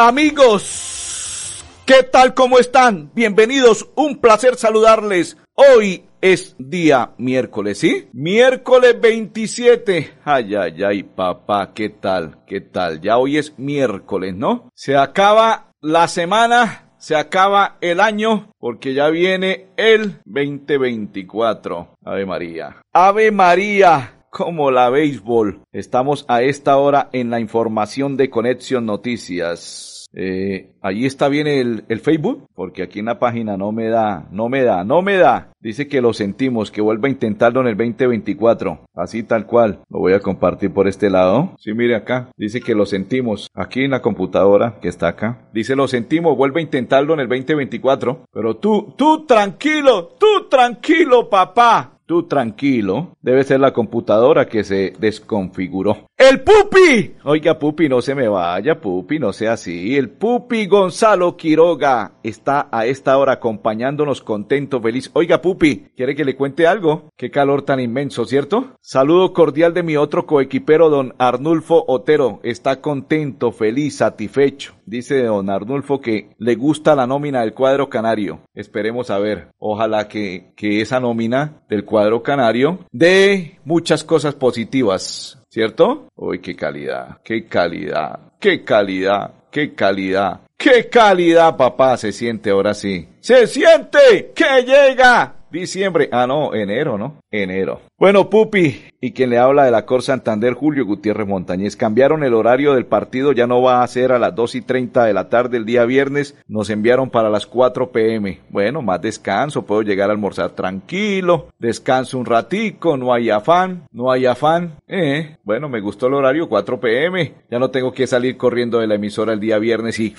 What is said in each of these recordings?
Amigos, ¿qué tal? ¿Cómo están? Bienvenidos, un placer saludarles. Hoy es día miércoles, ¿sí? Miércoles 27. Ay, ay, ay, papá, ¿qué tal? ¿Qué tal? Ya hoy es miércoles, ¿no? Se acaba la semana, se acaba el año, porque ya viene el 2024. Ave María. Ave María como la béisbol. Estamos a esta hora en la información de Conexión Noticias. Eh, allí está bien el, el, Facebook, porque aquí en la página no me da, no me da, no me da. Dice que lo sentimos, que vuelva a intentarlo en el 2024. Así tal cual. Lo voy a compartir por este lado. Sí, mire acá. Dice que lo sentimos. Aquí en la computadora que está acá. Dice lo sentimos, vuelve a intentarlo en el 2024. Pero tú, tú tranquilo, tú tranquilo, papá. Tú tranquilo, debe ser la computadora que se desconfiguró. ¡El Pupi! Oiga, Pupi, no se me vaya, Pupi, no sea así. El Pupi Gonzalo Quiroga está a esta hora acompañándonos contento, feliz. Oiga, Pupi, ¿quiere que le cuente algo? Qué calor tan inmenso, ¿cierto? Saludo cordial de mi otro coequipero, don Arnulfo Otero. Está contento, feliz, satisfecho. Dice don Arnulfo que le gusta la nómina del cuadro canario. Esperemos a ver. Ojalá que, que esa nómina del cuadro canario dé muchas cosas positivas. ¿Cierto? Uy, qué calidad, qué calidad, qué calidad, qué calidad. ¡Qué calidad, papá! Se siente ahora sí. ¡Se siente que llega! Diciembre. Ah, no, enero, ¿no? Enero. Bueno, Pupi, y quien le habla de la Cor Santander, Julio Gutiérrez Montañez, cambiaron el horario del partido, ya no va a ser a las dos y treinta de la tarde el día viernes, nos enviaron para las 4 pm. Bueno, más descanso, puedo llegar a almorzar tranquilo, descanso un ratico, no hay afán, no hay afán. Eh, bueno, me gustó el horario 4 pm, ya no tengo que salir corriendo de la emisora el día viernes y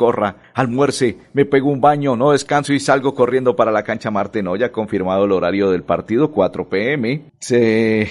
corra, almuerce, me pego un baño, no descanso y salgo corriendo para la cancha Marte. No, ya confirmado el horario del partido, 4 pm. Se...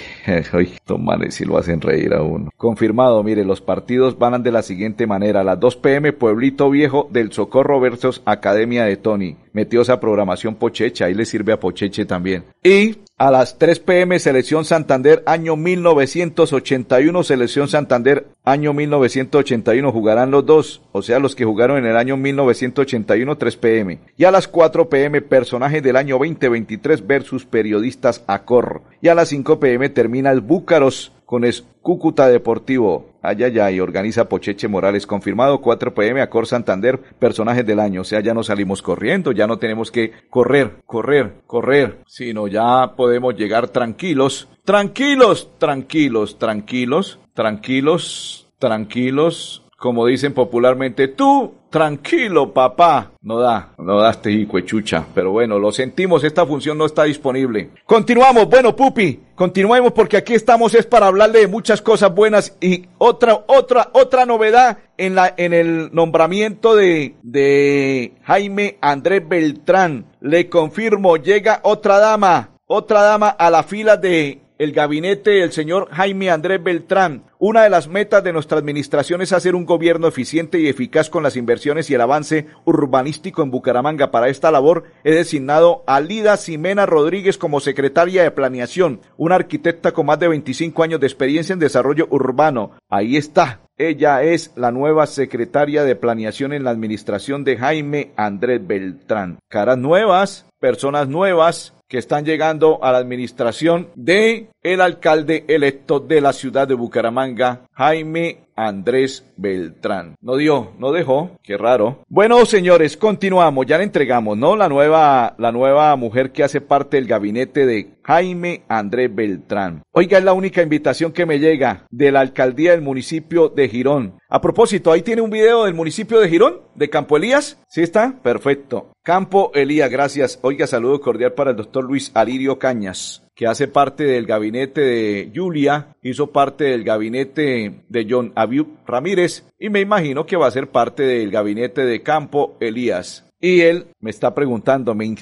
Ay, tomanes si lo hacen reír a uno. Confirmado, mire, los partidos van de la siguiente manera. A las 2 pm, Pueblito Viejo del Socorro versus Academia de Tony. Metió esa programación Pochecha, ahí le sirve a Pocheche también. Y a las 3 pm Selección Santander año 1981, Selección Santander año 1981 jugarán los dos, o sea los que jugaron en el año 1981 3 pm. Y a las 4 pm personajes del año 2023 versus periodistas Acor. Y a las 5 pm termina el Búcaros con Cúcuta Deportivo. Ay, ay, ay, organiza Pocheche Morales. Confirmado 4 pm Acor Santander, personajes del año. O sea, ya no salimos corriendo, ya no tenemos que correr, correr, correr, sino ya podemos llegar tranquilos, tranquilos, tranquilos, tranquilos, tranquilos, tranquilos, como dicen popularmente, tú tranquilo papá. No da, no da este hijo de chucha. Pero bueno, lo sentimos, esta función no está disponible. Continuamos, bueno, Pupi, continuemos porque aquí estamos es para hablarle de muchas cosas buenas y otra, otra, otra novedad en la, en el nombramiento de, de Jaime Andrés Beltrán. Le confirmo, llega otra dama, otra dama a la fila de el gabinete del señor Jaime Andrés Beltrán. Una de las metas de nuestra administración es hacer un gobierno eficiente y eficaz con las inversiones y el avance urbanístico en Bucaramanga. Para esta labor he designado a Lida Ximena Rodríguez como secretaria de planeación, una arquitecta con más de 25 años de experiencia en desarrollo urbano. Ahí está. Ella es la nueva secretaria de planeación en la administración de Jaime Andrés Beltrán. Caras nuevas, personas nuevas, que están llegando a la administración de el alcalde electo de la ciudad de Bucaramanga, Jaime Andrés Beltrán. No dio, no dejó, qué raro. Bueno, señores, continuamos, ya le entregamos, ¿no? La nueva, la nueva mujer que hace parte del gabinete de Jaime Andrés Beltrán. Oiga, es la única invitación que me llega de la alcaldía del municipio de Girón. A propósito, ahí tiene un video del municipio de Girón, de Campo Elías. ¿Sí está? Perfecto. Campo Elías, gracias. Oiga, saludo cordial para el doctor Luis Alirio Cañas, que hace parte del gabinete de Julia, hizo parte del gabinete de John Abiu Ramírez y me imagino que va a ser parte del gabinete de Campo Elías. Y él me está preguntando, me,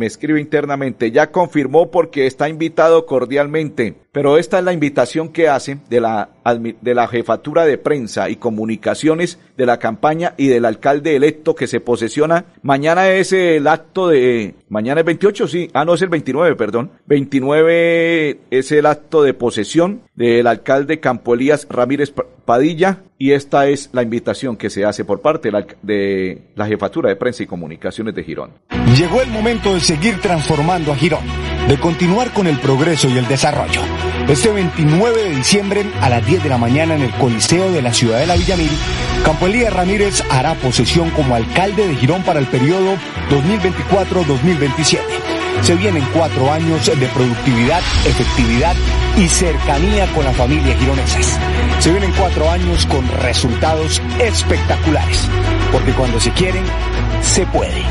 escribe internamente, ya confirmó porque está invitado cordialmente, pero esta es la invitación que hace de la, de la jefatura de prensa y comunicaciones de la campaña y del alcalde electo que se posesiona. Mañana es el acto de, mañana es 28, sí, ah no es el 29, perdón, 29 es el acto de posesión del alcalde Campo Elías Ramírez Padilla y esta es la invitación que se hace por parte de la, jefatura de prensa y comunicaciones de Girón. Llegó el momento de seguir transformando a Girón, de continuar con el progreso y el desarrollo. Este 29 de diciembre a las 10 de la mañana en el Coliseo de la Ciudad de la Villamil, Campo Elías Ramírez hará posesión como alcalde de Girón para el periodo 2024-2027. Se vienen cuatro años de productividad, efectividad y cercanía con las familias gironesas. Se vienen cuatro años con resultados espectaculares, porque cuando se quieren, se puede.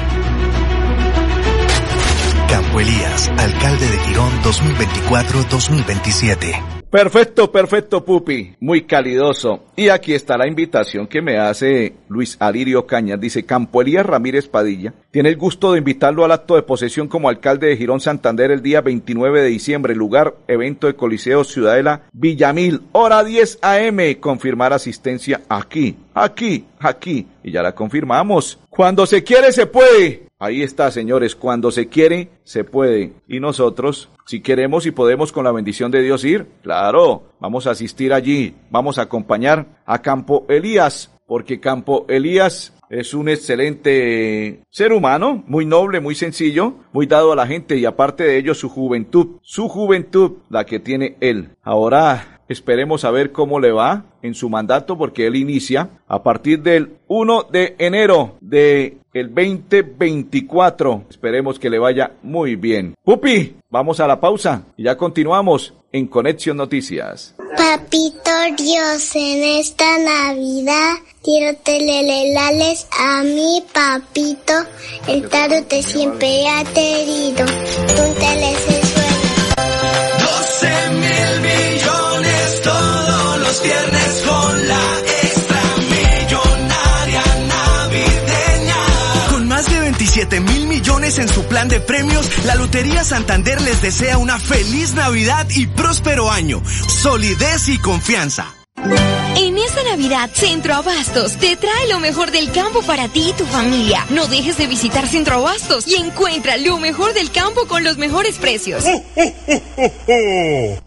Campo Elías, alcalde de Girón 2024-2027. Perfecto, perfecto, Pupi. Muy calidoso. Y aquí está la invitación que me hace Luis Alirio Cañas. Dice, Campo Elías Ramírez Padilla tiene el gusto de invitarlo al acto de posesión como alcalde de Girón Santander el día 29 de diciembre. Lugar, evento de Coliseo Ciudadela Villamil. Hora 10 AM. Confirmar asistencia aquí, aquí, aquí. Y ya la confirmamos. Cuando se quiere, se puede. Ahí está, señores, cuando se quiere, se puede. Y nosotros, si queremos y podemos con la bendición de Dios ir, claro, vamos a asistir allí, vamos a acompañar a Campo Elías, porque Campo Elías es un excelente ser humano, muy noble, muy sencillo, muy dado a la gente y aparte de ello su juventud, su juventud, la que tiene él. Ahora Esperemos a ver cómo le va en su mandato porque él inicia a partir del 1 de enero de el 2024. Esperemos que le vaya muy bien. Pupi, vamos a la pausa y ya continuamos en Conexión Noticias. Papito Dios, en esta Navidad quiero telelelales a mi papito. El tarot te siempre ha querido. Tú con 7 mil millones en su plan de premios, la Lotería Santander les desea una feliz Navidad y próspero año. Solidez y confianza. En esta Navidad, Centro Abastos te trae lo mejor del campo para ti y tu familia. No dejes de visitar Centro Abastos y encuentra lo mejor del campo con los mejores precios. ¡Oh, oh, oh,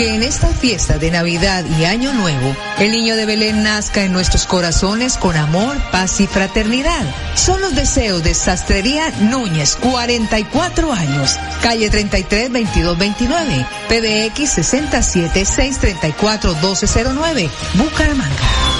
Que en esta fiesta de Navidad y Año Nuevo, el niño de Belén nazca en nuestros corazones con amor, paz y fraternidad. Son los deseos de Sastrería Núñez, 44 años, calle 33 22 29, PBX 67 634 1209, Bucaramanga.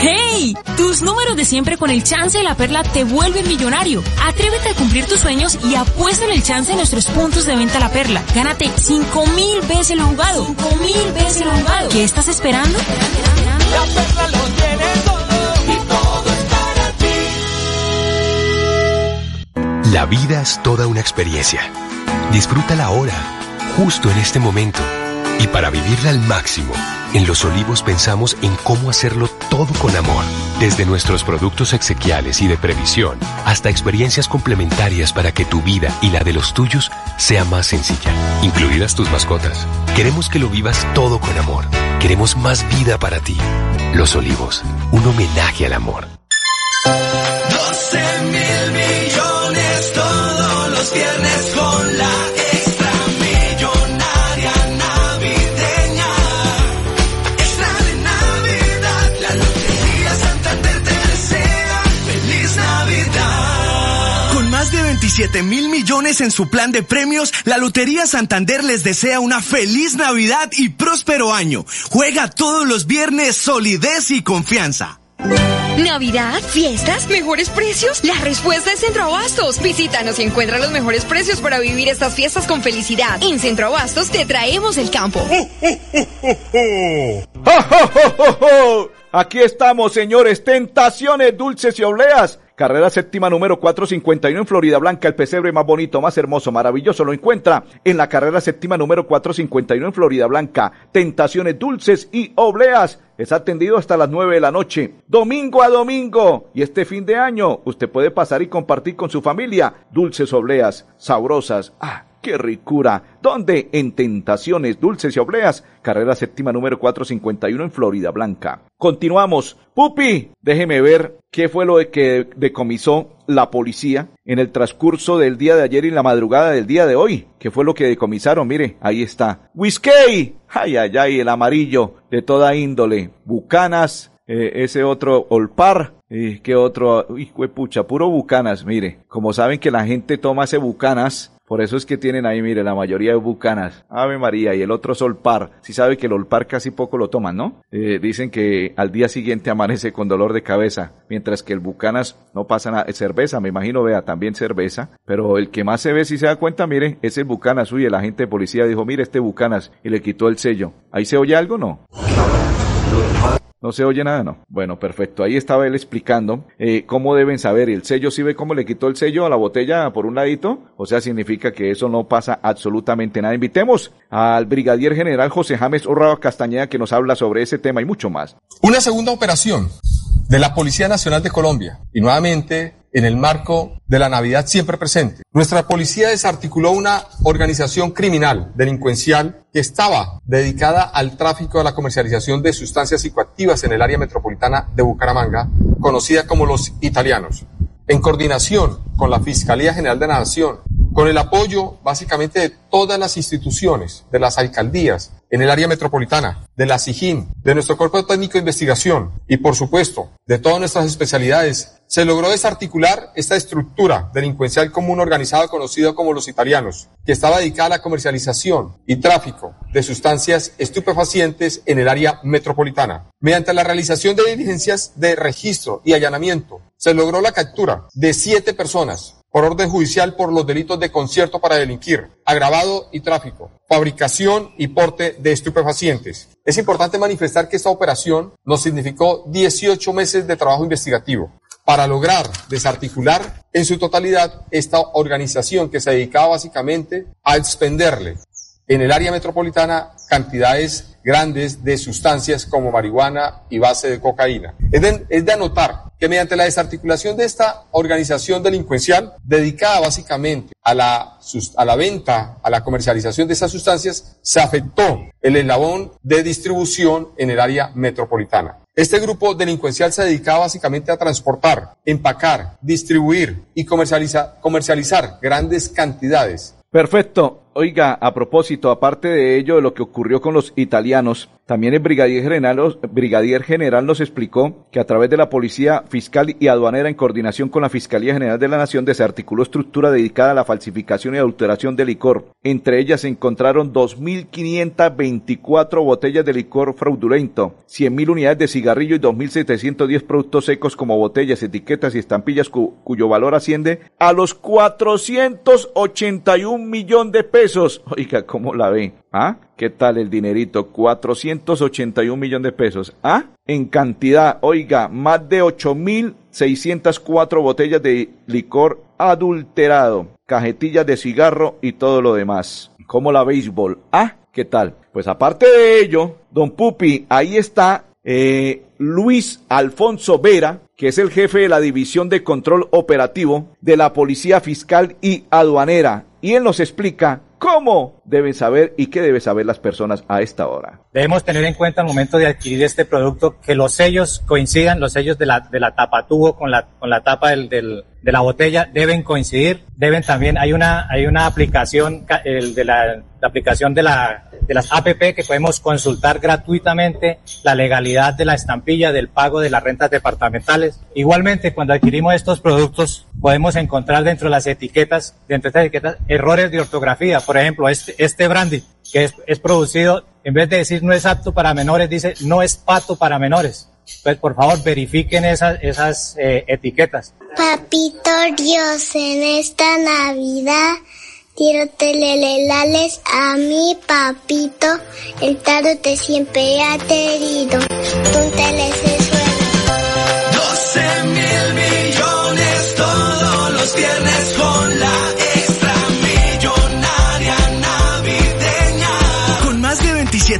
¡Hey! Tus números de siempre con el chance de la perla te vuelven millonario. Atrévete a cumplir tus sueños y apuesta en el chance de nuestros puntos de venta la perla. Gánate 5 mil veces lo jugado. 5 mil veces lo jugado. ¿Qué estás esperando? La perla lo tiene todo y todo es para ti. La vida es toda una experiencia. Disfrútala ahora, justo en este momento. Y para vivirla al máximo, en Los Olivos pensamos en cómo hacerlo todo con amor. Desde nuestros productos exequiales y de previsión hasta experiencias complementarias para que tu vida y la de los tuyos sea más sencilla, incluidas tus mascotas. Queremos que lo vivas todo con amor. Queremos más vida para ti. Los Olivos, un homenaje al amor. 12 mil millones todos los viernes con la 27 mil millones en su plan de premios, la Lotería Santander les desea una feliz Navidad y próspero año. Juega todos los viernes solidez y confianza. ¿Navidad? ¿Fiestas? ¿Mejores precios? La respuesta es Centro Abastos. Visítanos y encuentra los mejores precios para vivir estas fiestas con felicidad. En Centro Abastos te traemos el campo. Aquí estamos, señores. Tentaciones dulces y obleas. Carrera séptima número 451 en Florida Blanca. El pesebre más bonito, más hermoso, maravilloso lo encuentra en la carrera séptima número 451 en Florida Blanca. Tentaciones dulces y obleas. Es atendido hasta las 9 de la noche, domingo a domingo. Y este fin de año usted puede pasar y compartir con su familia dulces obleas, sabrosas. ¡Ah! ¡Qué ricura! ¿Dónde? En Tentaciones Dulces y Obleas, carrera séptima número 451 en Florida Blanca. Continuamos. Pupi, déjeme ver qué fue lo de que decomisó la policía en el transcurso del día de ayer y la madrugada del día de hoy. ¿Qué fue lo que decomisaron? Mire, ahí está. Whiskey. Ay, ay, ay, el amarillo de toda índole. Bucanas, eh, ese otro Olpar, y qué otro, hijo pucha, puro Bucanas, mire. Como saben que la gente toma ese Bucanas, por eso es que tienen ahí, mire, la mayoría de bucanas. Ave María y el otro es Olpar. Si sabe que el Olpar casi poco lo toman, ¿no? Eh, dicen que al día siguiente amanece con dolor de cabeza, mientras que el bucanas no pasa nada. Cerveza, me imagino, vea, también cerveza. Pero el que más se ve, si se da cuenta, mire, es el bucanas. Uy, el agente de policía dijo, mire este bucanas, y le quitó el sello. ¿Ahí se oye algo, no? No se oye nada, no. Bueno, perfecto. Ahí estaba él explicando eh, cómo deben saber. El sello, ¿sí ve cómo le quitó el sello a la botella por un ladito? O sea, significa que eso no pasa absolutamente nada. Invitemos al brigadier general José James Orraba Castañeda que nos habla sobre ese tema y mucho más. Una segunda operación de la Policía Nacional de Colombia y nuevamente en el marco de la Navidad siempre presente. Nuestra policía desarticuló una organización criminal delincuencial que estaba dedicada al tráfico a la comercialización de sustancias psicoactivas en el área metropolitana de Bucaramanga, conocida como los italianos. En coordinación con la Fiscalía General de la Nación, con el apoyo básicamente de todas las instituciones, de las alcaldías en el área metropolitana, de la SIGIN, de nuestro Cuerpo Técnico de Investigación y, por supuesto, de todas nuestras especialidades, se logró desarticular esta estructura delincuencial común organizada conocida como los italianos, que estaba dedicada a la comercialización y tráfico de sustancias estupefacientes en el área metropolitana. Mediante la realización de diligencias de registro y allanamiento, se logró la captura de siete personas por orden judicial por los delitos de concierto para delinquir, agravado y tráfico, fabricación y porte de estupefacientes. Es importante manifestar que esta operación nos significó 18 meses de trabajo investigativo para lograr desarticular en su totalidad esta organización que se dedicaba básicamente a expenderle en el área metropolitana cantidades grandes de sustancias como marihuana y base de cocaína. Es de, anotar que mediante la desarticulación de esta organización delincuencial dedicada básicamente a la, venta, a la comercialización de esas sustancias, se afectó el eslabón de distribución en el área metropolitana. Este grupo delincuencial se dedicaba básicamente a transportar, empacar, distribuir y comercializar grandes cantidades Perfecto. Oiga, a propósito, aparte de ello, de lo que ocurrió con los italianos, también el brigadier general, nos explicó que a través de la Policía Fiscal y Aduanera, en coordinación con la Fiscalía General de la Nación, desarticuló estructura dedicada a la falsificación y adulteración de licor. Entre ellas se encontraron 2.524 botellas de licor fraudulento, 100.000 unidades de cigarrillo y 2.710 productos secos como botellas, etiquetas y estampillas cuyo valor asciende a los 481 millones de pesos. Oiga, ¿cómo la ve? ¿Ah? ¿Qué tal el dinerito? 481 millones de pesos. ¿Ah? En cantidad, oiga, más de 8.604 botellas de licor adulterado, cajetillas de cigarro y todo lo demás. ¿Cómo la béisbol? ¿Ah? ¿Qué tal? Pues aparte de ello, don Pupi, ahí está eh, Luis Alfonso Vera, que es el jefe de la División de Control Operativo de la Policía Fiscal y Aduanera. Y él nos explica ¿Cómo deben saber y qué deben saber las personas a esta hora? Debemos tener en cuenta al momento de adquirir este producto que los sellos coincidan, los sellos de la, de la tapa tubo con la, con la tapa del, del, de la botella deben coincidir, deben también, hay una, hay una aplicación, el de la, la aplicación de la, de las APP que podemos consultar gratuitamente la legalidad de la estampilla del pago de las rentas departamentales. Igualmente, cuando adquirimos estos productos, podemos encontrar dentro de las etiquetas, dentro de estas etiquetas, errores de ortografía. Por ejemplo, este, este brandy, que es, es producido, en vez de decir no es apto para menores, dice no es pato para menores. Pues por favor verifiquen esas, esas eh, etiquetas. Papito Dios, en esta Navidad quiero telelelales a mi papito, el te siempre ha querido. Tú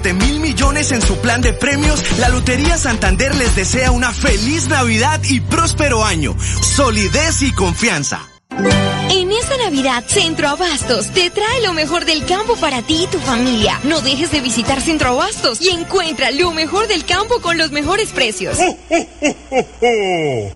mil millones en su plan de premios, la Lotería Santander les desea una feliz Navidad y próspero año. Solidez y confianza. En esta Navidad, Centro Abastos te trae lo mejor del campo para ti y tu familia. No dejes de visitar Centro Abastos y encuentra lo mejor del campo con los mejores precios. ¡Oh, oh, oh,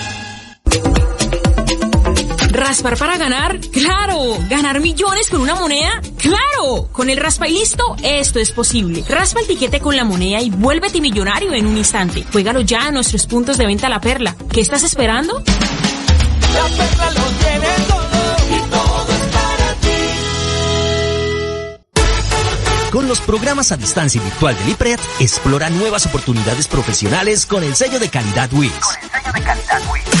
¿Raspar para ganar? ¡Claro! ¿Ganar millones con una moneda? ¡Claro! Con el raspa y listo, esto es posible. Raspa el tiquete con la moneda y vuélvete millonario en un instante. Juégalo ya a nuestros puntos de venta La Perla. ¿Qué estás esperando? La Perla lo tiene todo y todo es para ti. Con los programas a distancia virtual del IPRED, explora nuevas oportunidades profesionales con el sello de calidad WIS. Con el sello de calidad WIS.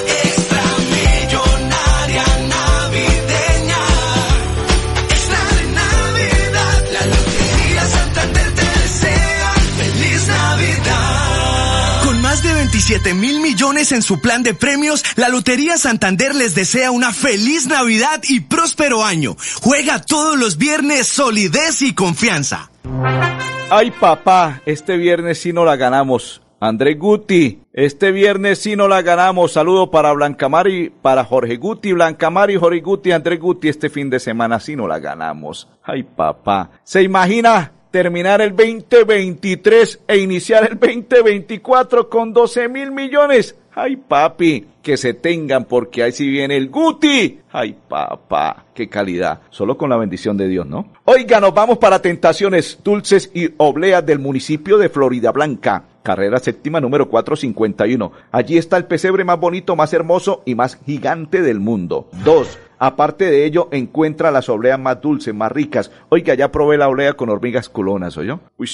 7 mil millones en su plan de premios, la Lotería Santander les desea una feliz Navidad y próspero año. Juega todos los viernes solidez y confianza. Ay papá, este viernes sí no la ganamos. André Guti, este viernes sí no la ganamos. Saludo para Blancamari, para Jorge Guti, Blancamari, Jorge Guti, Andrés Guti, este fin de semana sí no la ganamos. Ay papá, ¿se imagina terminar el 2023 e iniciar el 2024 con 12 mil millones? Ay papi, que se tengan porque ahí sí viene el Guti. Ay papá, qué calidad. Solo con la bendición de Dios, ¿no? Oiga, nos vamos para Tentaciones Dulces y Obleas del municipio de Florida Blanca. Carrera séptima número 451. Allí está el pesebre más bonito, más hermoso y más gigante del mundo. Dos Aparte de ello, encuentra las obleas más dulces, más ricas. Oiga, ya probé la oblea con hormigas culonas, ¿oyó? Uy,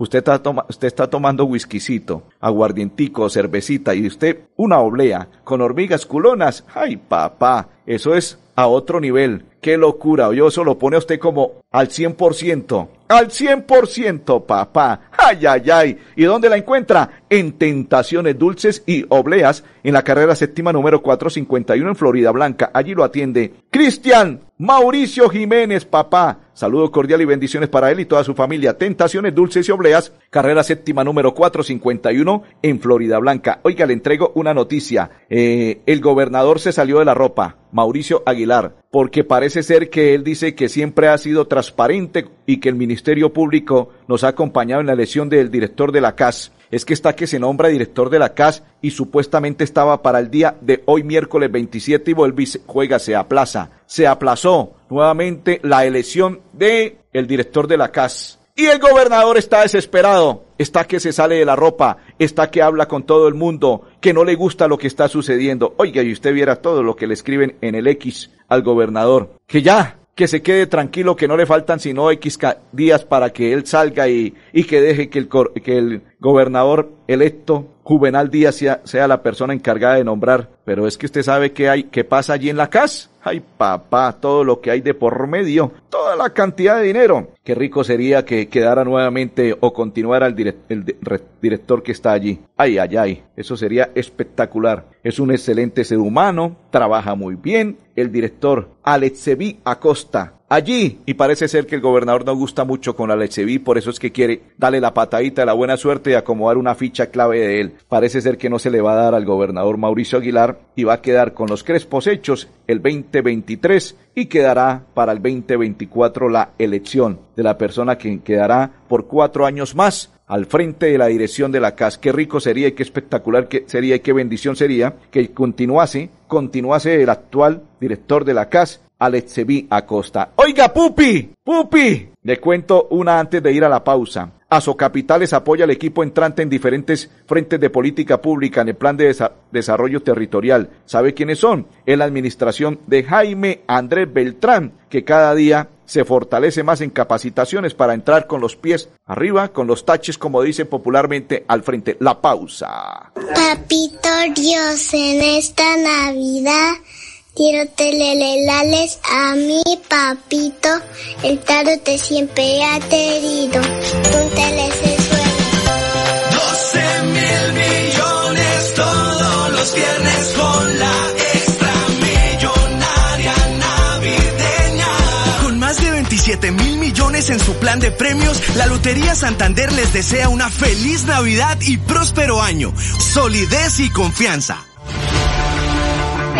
usted está, toma, usted está tomando whiskycito, aguardientico, cervecita y usted una oblea con hormigas culonas. Ay, papá, eso es a otro nivel. Qué locura. Yo eso lo pone usted como al 100%. Al 100%, papá. Ay, ay, ay. ¿Y dónde la encuentra? En Tentaciones Dulces y Obleas, en la carrera séptima número 451 en Florida Blanca. Allí lo atiende Cristian Mauricio Jiménez, papá. Saludo cordial y bendiciones para él y toda su familia. Tentaciones Dulces y Obleas, carrera séptima número 451 en Florida Blanca. Oiga, le entrego una noticia. Eh, el gobernador se salió de la ropa, Mauricio Aguilar, porque parece ser que él dice que siempre ha sido transparente y que el Ministerio Público nos ha acompañado en la elección del director de la CAS. Es que está que se nombra director de la CAS y supuestamente estaba para el día de hoy miércoles 27 y vuelve y juega, se aplaza. Se aplazó nuevamente la elección de el director de la CAS. Y el gobernador está desesperado, está que se sale de la ropa, está que habla con todo el mundo, que no le gusta lo que está sucediendo. Oiga, y usted viera todo lo que le escriben en el X al gobernador, que ya, que se quede tranquilo, que no le faltan sino X días para que él salga y, y que deje que el, que el gobernador electo, Juvenal Díaz, sea, sea, la persona encargada de nombrar. Pero es que usted sabe qué hay, qué pasa allí en la casa. Ay, papá, todo lo que hay de por medio, toda la cantidad de dinero. Qué rico sería que quedara nuevamente o continuara el, el director que está allí. Ay, ay, ay, eso sería espectacular. Es un excelente ser humano, trabaja muy bien. El director Alexevi Acosta, allí. Y parece ser que el gobernador no gusta mucho con Alexevi, por eso es que quiere darle la patadita de la buena suerte y acomodar una ficha clave de él. Parece ser que no se le va a dar al gobernador Mauricio Aguilar y va a quedar con los crespos hechos el 2023 y quedará para el 2024 la elección de la persona que quedará por cuatro años más al frente de la dirección de la CAS. Qué rico sería y qué espectacular que sería y qué bendición sería que continuase, continuase el actual director de la CAS, Alexevi Acosta. Oiga, Pupi, Pupi, le cuento una antes de ir a la pausa. Capitales apoya al equipo entrante en diferentes frentes de política pública en el plan de desarrollo territorial. ¿Sabe quiénes son? Es la administración de Jaime Andrés Beltrán, que cada día se fortalece más en capacitaciones para entrar con los pies arriba, con los taches, como dicen popularmente, al frente. La pausa. Papito Dios, en esta Navidad Quiero telelelales a mi papito, el te siempre ha querido. Un Doce mil millones todos los viernes con la extra millonaria navideña. Con más de 27 mil millones en su plan de premios, la Lotería Santander les desea una feliz Navidad y próspero año. Solidez y confianza.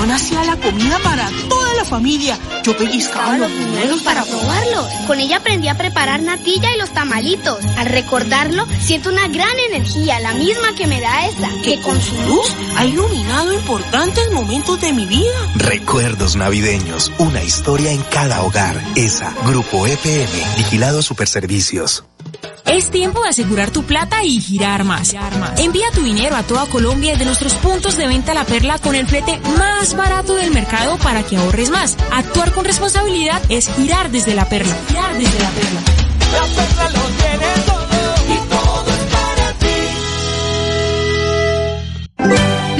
nona hacía la comida para toda la familia. Yo pellizcaba los primeros para probarlos. Con ella aprendí a preparar natilla y los tamalitos. Al recordarlo, siento una gran energía, la misma que me da esta. Que con su luz ha iluminado importantes momentos de mi vida. Recuerdos navideños, una historia en cada hogar. Esa, Grupo EPM, Vigilado Superservicios. Es tiempo de asegurar tu plata y girar más. Envía tu dinero a toda Colombia de nuestros puntos de venta La Perla con el flete más barato del mercado para que ahorres más. Actuar con responsabilidad es girar desde La Perla. Girar desde La Perla. La Perla lo tiene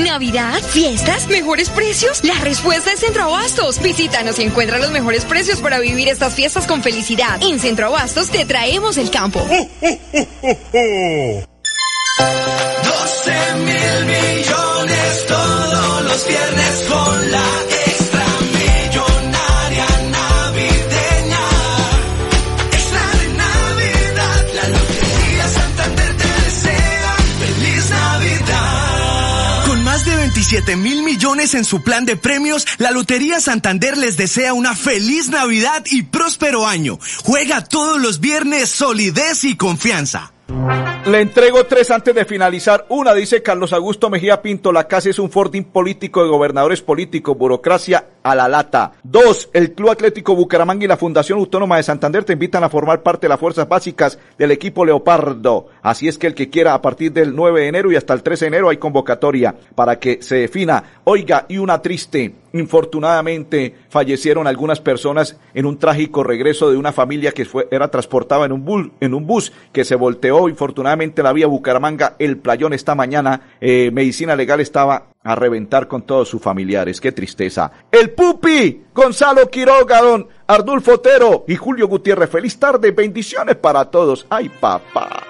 Navidad, fiestas, mejores precios. La respuesta es Centro Abastos. Visítanos y encuentra los mejores precios para vivir estas fiestas con felicidad. En Centro Abastos te traemos el campo. 12 mil millones todos los viernes con la 27 mil millones en su plan de premios, la Lotería Santander les desea una feliz Navidad y próspero año. Juega todos los viernes solidez y confianza. Le entrego tres antes de finalizar. Una, dice Carlos Augusto Mejía Pinto, la casa es un fortín político de gobernadores políticos, burocracia a la lata. Dos, el Club Atlético Bucaramanga y la Fundación Autónoma de Santander te invitan a formar parte de las fuerzas básicas del equipo Leopardo. Así es que el que quiera a partir del 9 de enero y hasta el 13 de enero hay convocatoria para que se defina. Oiga, y una triste Infortunadamente fallecieron algunas personas en un trágico regreso de una familia que fue, era transportada en un, bus, en un bus que se volteó. Infortunadamente la vía Bucaramanga, el playón esta mañana, eh, medicina legal estaba a reventar con todos sus familiares. Qué tristeza. El Pupi, Gonzalo Quiroga, don Ardulfo Otero y Julio Gutiérrez. Feliz tarde, bendiciones para todos. Ay, papá.